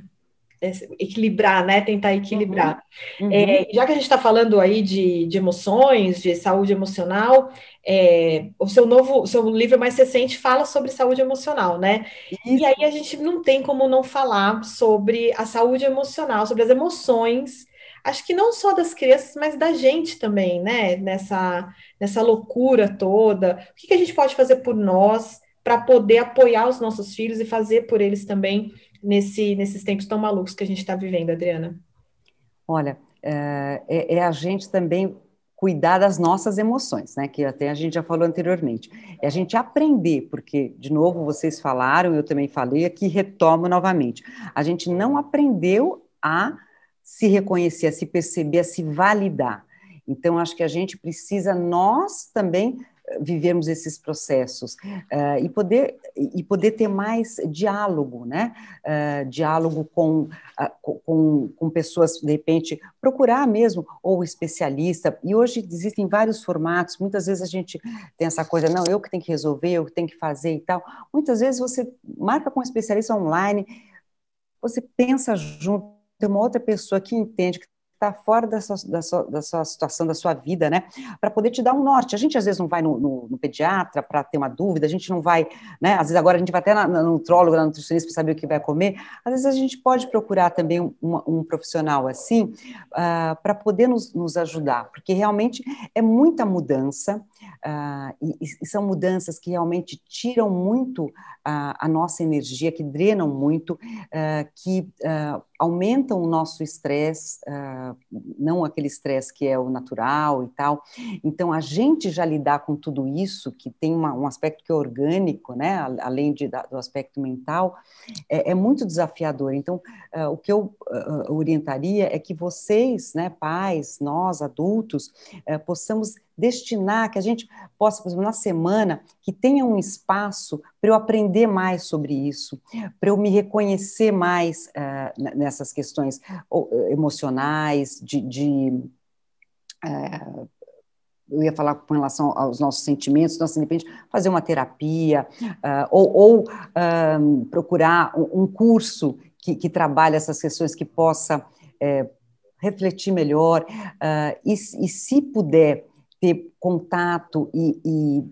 esse, equilibrar, né? Tentar equilibrar. Uhum. Uhum. É, já que a gente está falando aí de, de emoções, de saúde emocional, é, o seu novo, o seu livro mais recente fala sobre saúde emocional, né? Isso. E aí a gente não tem como não falar sobre a saúde emocional, sobre as emoções acho que não só das crianças, mas da gente também, né? Nessa, nessa loucura toda. O que, que a gente pode fazer por nós para poder apoiar os nossos filhos e fazer por eles também nesse, nesses tempos tão malucos que a gente está vivendo, Adriana? Olha, é, é, é a gente também cuidar das nossas emoções, né? Que até a gente já falou anteriormente. É a gente aprender, porque, de novo, vocês falaram, eu também falei, aqui retomo novamente. A gente não aprendeu a se reconhecer, a se perceber, a se validar. Então, acho que a gente precisa, nós também, eh, vivermos esses processos uh, e poder e poder ter mais diálogo, né? Uh, diálogo com, uh, com, com pessoas, de repente, procurar mesmo ou especialista. E hoje existem vários formatos. Muitas vezes a gente tem essa coisa, não, eu que tenho que resolver, eu que tenho que fazer e tal. Muitas vezes você marca com um especialista online, você pensa junto ter uma outra pessoa que entende, que está fora da sua, da, sua, da sua, situação, da sua vida, né? Para poder te dar um norte. A gente às vezes não vai no, no, no pediatra para ter uma dúvida, a gente não vai, né? Às vezes agora a gente vai até na, na nutróloga, na nutricionista para saber o que vai comer. Às vezes a gente pode procurar também um, um profissional assim uh, para poder nos, nos ajudar, porque realmente é muita mudança. Uh, e, e, são mudanças que realmente tiram muito a, a nossa energia, que drenam muito, uh, que aumentam o nosso estresse, não aquele estresse que é o natural e tal. Então, a gente já lidar com tudo isso, que tem uma, um aspecto que é orgânico, né, além de, do aspecto mental, é, é muito desafiador. Então, o que eu orientaria é que vocês, né, pais, nós, adultos, possamos destinar, que a gente possa, por exemplo, na semana, que tenha um espaço para eu aprender mais sobre isso, para eu me reconhecer mais uh, nessas questões emocionais, de. de uh, eu ia falar com relação aos nossos sentimentos, então, assim, de repente, fazer uma terapia, uh, ou, ou procurar um, um curso que, que, trabalhe essas questões, que possa refletir melhor, e, e se puder ter contato e, e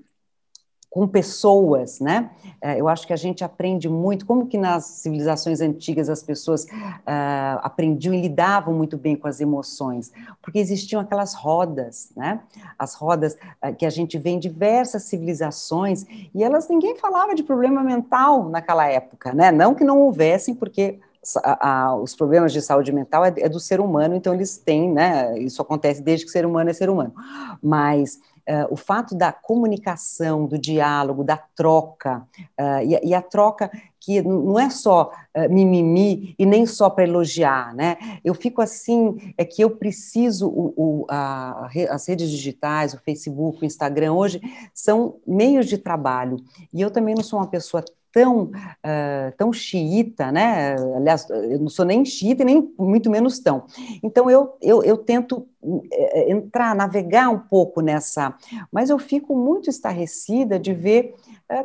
com pessoas, né? É, eu acho que a gente aprende muito, como que nas civilizações antigas as pessoas uh, aprendiam e lidavam muito bem com as emoções, porque existiam aquelas rodas, né? As rodas uh, que a gente vê em diversas civilizações, e elas, ninguém falava de problema mental naquela época, né? Não que não houvessem, porque a, a, os problemas de saúde mental é, é, do ser humano, então eles têm, né? Isso acontece desde que o ser humano é ser humano. Mas uh, o fato da comunicação, do diálogo, da troca, uh, e, e, a troca que não é só uh, mimimi e nem só para elogiar, né? Eu fico assim, é que eu preciso, o, o, a, as redes digitais, o Facebook, o Instagram, hoje são meios de trabalho, e eu também não sou uma pessoa tão, uh, tão xiita, né? Aliás, eu não sou nem xiita nem muito menos tão. Então, eu, eu, eu tento eh, entrar, navegar um pouco nessa, mas eu fico muito estarrecida de ver uh,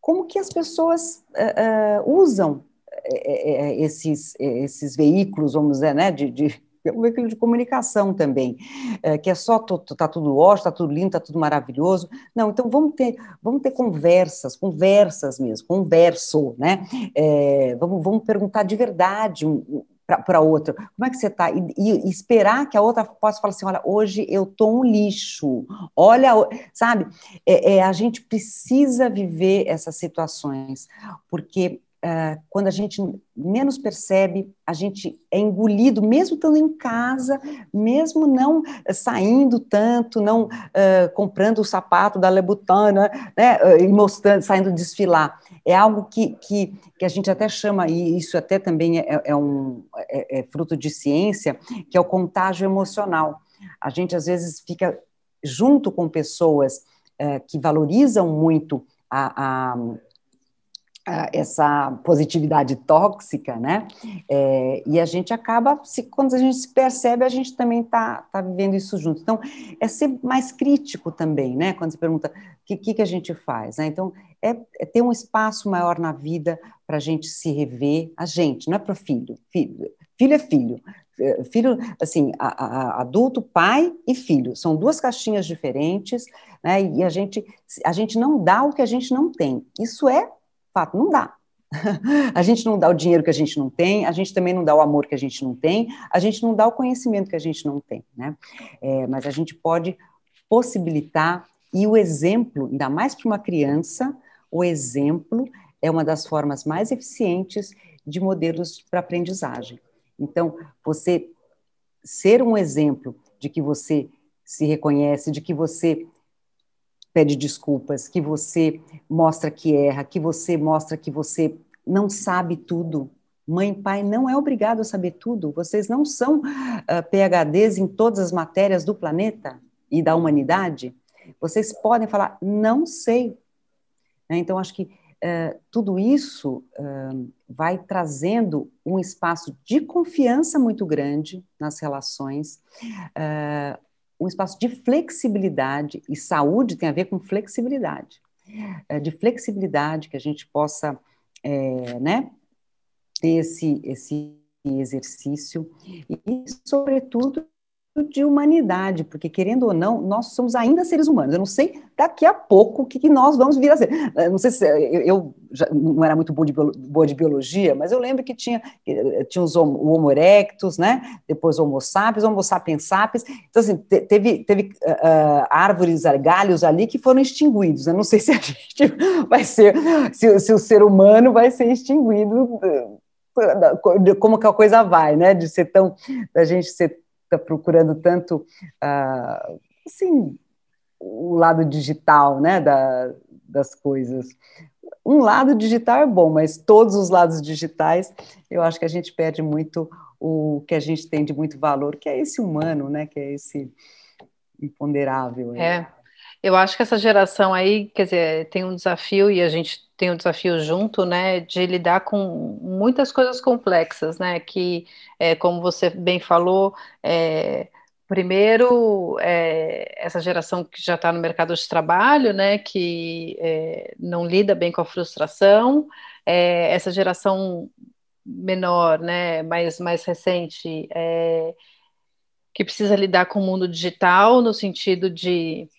como que as pessoas uh, usam esses, esses veículos, vamos dizer, né, de, de um veículo de comunicação também, é, que é só tá tudo ótimo, está tudo lindo, está tudo maravilhoso. Não, então vamos ter, vamos ter conversas, conversas mesmo, converso, né? É, vamos, vamos perguntar de verdade um, para outra, como é que você está? E, e, esperar que a outra possa falar assim, olha, hoje eu estou um lixo, olha, sabe? É, é, a gente precisa viver essas situações, porque quando a gente menos percebe, a gente é engolido, mesmo estando em casa, mesmo não saindo tanto, não uh, comprando o sapato da Lebutan, né, e mostrando, saindo desfilar. É algo que, que, que a gente até chama, e isso até também é, é um, é, é fruto de ciência, que é o contágio emocional. A gente, às vezes, fica junto com pessoas uh, que valorizam muito a, a essa positividade tóxica, né? É, e a gente acaba, se, quando a gente se percebe, a gente também está tá vivendo isso junto. Então, é ser mais crítico também, né? Quando se pergunta o que, que, que, a gente faz, né? Então, é, é ter um espaço maior na vida para a gente se rever, a gente, não é para o filho. filho. Filho é filho. É, filho, assim, a, a, adulto, pai e filho, são duas caixinhas diferentes, né? E a gente, a gente não dá o que a gente não tem. Isso é Fato, não dá. A gente não dá o dinheiro que a gente não tem, a gente também não dá o amor que a gente não tem, a gente não dá o conhecimento que a gente não tem, né? É, mas a gente pode possibilitar, e o exemplo, ainda mais para uma criança, o exemplo é uma das formas mais eficientes de modelos para aprendizagem. Então, você ser um exemplo de que você se reconhece, de que você pede desculpas, que você mostra que erra, que você mostra que você não sabe tudo. Mãe e pai não é obrigado a saber tudo. Vocês não são uh, ah, PhDs em todas as matérias do planeta e da humanidade. Vocês podem falar, não sei. Né? Então, acho que uh, tudo isso uh, vai trazendo um espaço de confiança muito grande nas relações, um espaço de flexibilidade, e saúde tem a ver com flexibilidade, é, de flexibilidade que a gente possa, é, né, ter esse, esse exercício, e, sobretudo, de humanidade, porque querendo ou não, nós somos ainda seres humanos. Eu não sei daqui a pouco o que, que nós vamos vir a ser. Eu não sei se eu, eu já não era muito boa de, boa de, biologia, mas eu lembro que tinha, tinha os, o Homo erectus, né? Depois o Homo sapiens, Homo sapiens sapiens. Então, assim, teve, teve uh, árvores, galhos ali que foram extinguidos. Eu não sei se a gente vai ser, se, se o ser humano vai ser extinguido como que a coisa vai, né? De ser tão, da gente ser está procurando tanto, uh, assim, o lado digital, né, da, das coisas. Um lado digital é bom, mas todos os lados digitais, eu acho que a gente perde muito o que a gente tem de muito valor, que é esse humano, né, que é esse imponderável. É, eu acho que essa geração aí, quer dizer, tem um desafio e a gente tem um desafio junto, né, de lidar com muitas coisas complexas, né, que, é, como você bem falou, é, primeiro, é, essa geração que já está no mercado de trabalho, né, que é, não lida bem com a frustração, é, essa geração menor, né, mais, mais recente, é, que precisa lidar com o mundo digital, no sentido de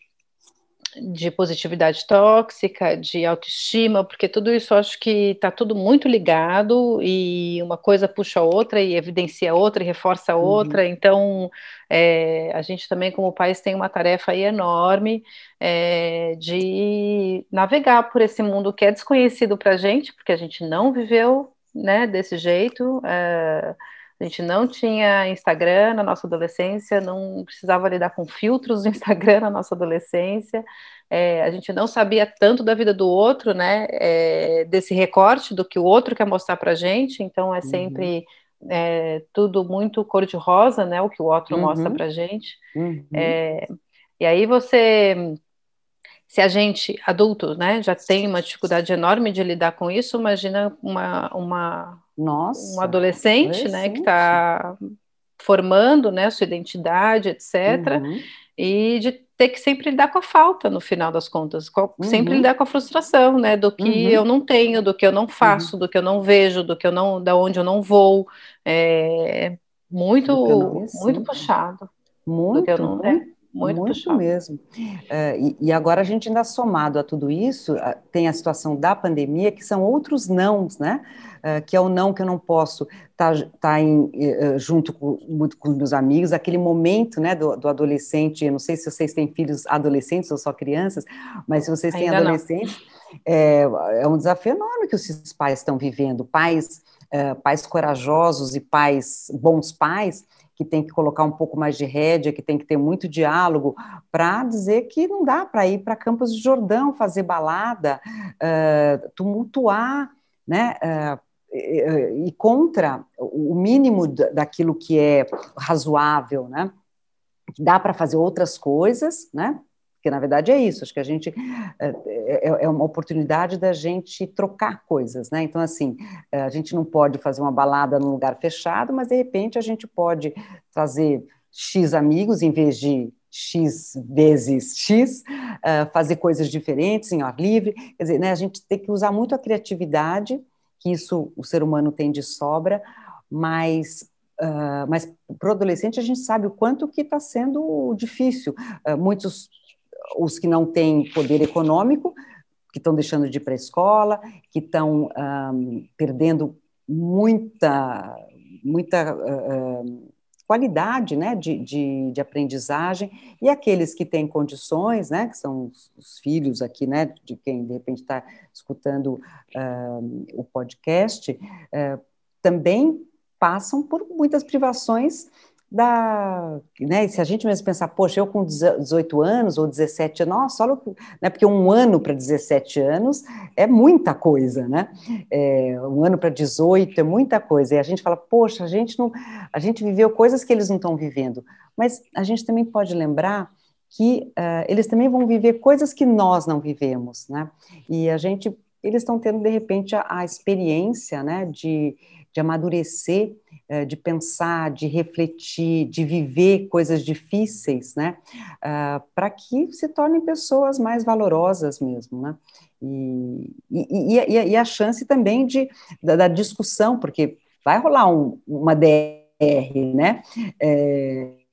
de positividade tóxica, de autoestima, porque tudo isso acho que está tudo muito ligado e uma coisa puxa a outra e evidencia a outra e reforça a uhum. outra. Uhum. Então, é, a gente também, como país, tem uma tarefa enorme é, de navegar por esse mundo que é desconhecido para a gente, porque a gente não viveu né, desse jeito. É, A gente não tinha Instagram na nossa adolescência, não precisava lidar com filtros do Instagram na nossa adolescência. É, a gente não sabia tanto da vida do outro, né? É, desse recorte do que o outro quer mostrar para gente. Então é sempre uhum. é, tudo muito cor de rosa, né? O que o outro uhum. mostra para gente. Uhum. É, e aí você se a gente, adulto, né, já tem uma dificuldade enorme de lidar com isso, imagina uma, uma, Nossa, um adolescente, adolescente. né, que está formando, né, sua identidade, etc., uhum. e de ter que sempre lidar com a falta, no final das contas, sempre uhum. lidar com a frustração, né, do que uhum. eu não tenho, do que eu não faço, uhum. do que eu não vejo, do que eu não, da onde eu não vou, é muito, não muito puxado. Muito, não, né? Muito, Muito mesmo. Uh, e, e, agora a gente ainda somado a tudo isso, tem a situação da pandemia, que são outros nãos, né? Uh, que é o não que eu não posso estar tá, tá eh, junto com, muito com meus amigos, aquele momento né, do, do, adolescente, eu não sei se vocês têm filhos adolescentes ou só crianças, mas se vocês têm ainda adolescentes, é, é, um desafio enorme que os pais estão vivendo, pais, eh, pais corajosos e pais, bons pais, que tem que colocar um pouco mais de rédea, que tem que ter muito diálogo, para dizer que não dá para ir para Campos de Jordão fazer balada, uh, tumultuar, né? Uh, e contra o mínimo daquilo que é razoável, né? Dá para fazer outras coisas, né? Porque, na verdade, é isso. Acho que a gente é, é, é, uma oportunidade da gente trocar coisas, né? Então, assim, é, a gente não pode fazer uma balada num lugar fechado, mas, de repente, a gente pode trazer X amigos em vez de X vezes X, uh, fazer coisas diferentes em ar livre. Quer dizer, né, a gente tem que usar muito a criatividade, que isso o ser humano tem de sobra, mas Uh, mas para o adolescente a gente sabe o quanto que está sendo difícil. Uh, muitos os que não têm poder econômico, que estão deixando de ir para a escola, que estão um, perdendo muita, muita qualidade né, de, de, de, aprendizagem, e aqueles que têm condições, né, que são os, os filhos aqui, né, de quem de repente está escutando o podcast, uh, também passam por muitas privações da, né, se a gente mesmo pensar, poxa, eu com 18 anos ou 17 anos, nossa, olha, né, porque um ano para 17 anos é muita coisa, né? É, um ano para 18 é muita coisa. E a gente fala, poxa, a gente não, a gente viveu coisas que eles não estão vivendo. Mas a gente também pode lembrar que uh, eles também vão viver coisas que nós não vivemos, né? E a gente, eles estão tendo de repente a, a experiência, né, de, de amadurecer eh, de pensar, de refletir, de viver coisas difíceis, né? Uh, para que se tornem pessoas mais valorosas mesmo, né? E, e, e, e a chance também de, da, da, discussão, porque vai rolar um, uma DR, né? É,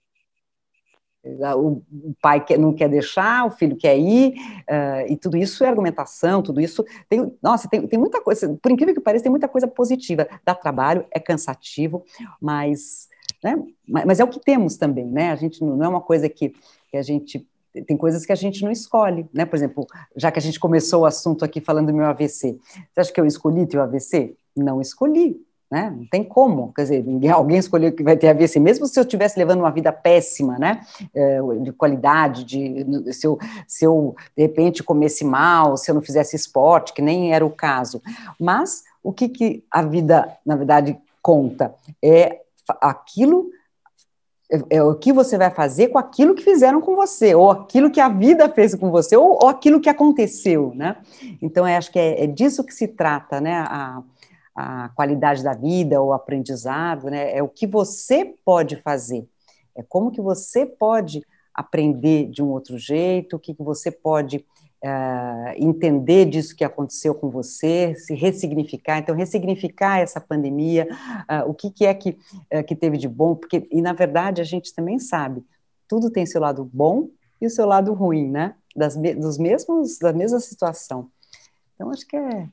o pai quer, não quer deixar, o filho quer ir, uh, e tudo isso é argumentação, tudo isso tem, nossa, tem, tem muita coisa, por incrível que pareça, tem muita coisa positiva, dá trabalho, é cansativo, mas, né, mas é o que temos também, né, a gente não é uma coisa que, que a gente, tem coisas que a gente não escolhe, né, por exemplo, já que a gente começou o assunto aqui falando do meu AVC, você acha que eu escolhi ter o AVC? Não escolhi, né? Não tem como, quer dizer, ninguém, alguém escolheu que vai ter a ver assim, mesmo se eu estivesse levando uma vida péssima, né, é, de qualidade, de, se, eu, se eu, de repente, comesse mal, se eu não fizesse esporte, que nem era o caso, mas o que, que a vida, na verdade, conta? É aquilo é, é o que você vai fazer com aquilo que fizeram com você, ou aquilo que a vida fez com você, ou, ou aquilo que aconteceu, né? Então, eu acho que é, é disso que se trata, né? A, a qualidade da vida, o aprendizado, né? É o que você pode fazer, é como que você pode aprender de um outro jeito, o que, que você pode uh, entender disso que aconteceu com você, se ressignificar. Então, ressignificar essa pandemia, uh, o que, que é que, uh, que teve de bom, porque, e na verdade, a gente também sabe, tudo tem seu lado bom e o seu lado ruim, né? Das, dos mesmos, da mesma situação. Então, acho que é,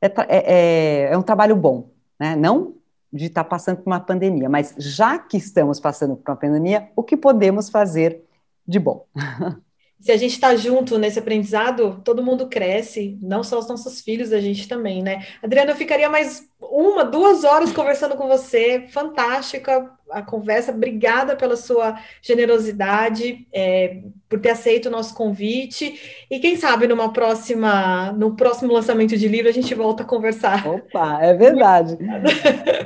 é, é, é, é um trabalho bom, né? não de estar tá passando por uma pandemia, mas já que estamos passando por uma pandemia, o que podemos fazer de bom? Se a gente está junto nesse aprendizado, todo mundo cresce, não só os nossos filhos, a gente também, né? Adriana, eu ficaria mais uma, duas horas conversando com você, fantástica a conversa, obrigada pela sua generosidade, é, por ter aceito o nosso convite, e quem sabe numa próxima, no próximo lançamento de livro a gente volta a conversar. Opa, é verdade.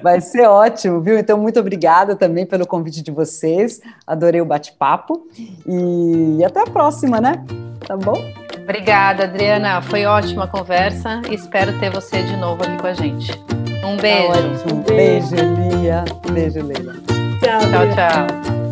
Vai ser ótimo, viu? Então, muito obrigada também pelo convite de vocês, adorei o bate-papo, e até a próxima, né? Tá bom? Obrigada, Adriana. Foi ótima a conversa. Espero ter você de novo aqui com a gente. Um beijo. Tá um beijo, Lia. Beijo, Leila. Tchau, tchau. tchau.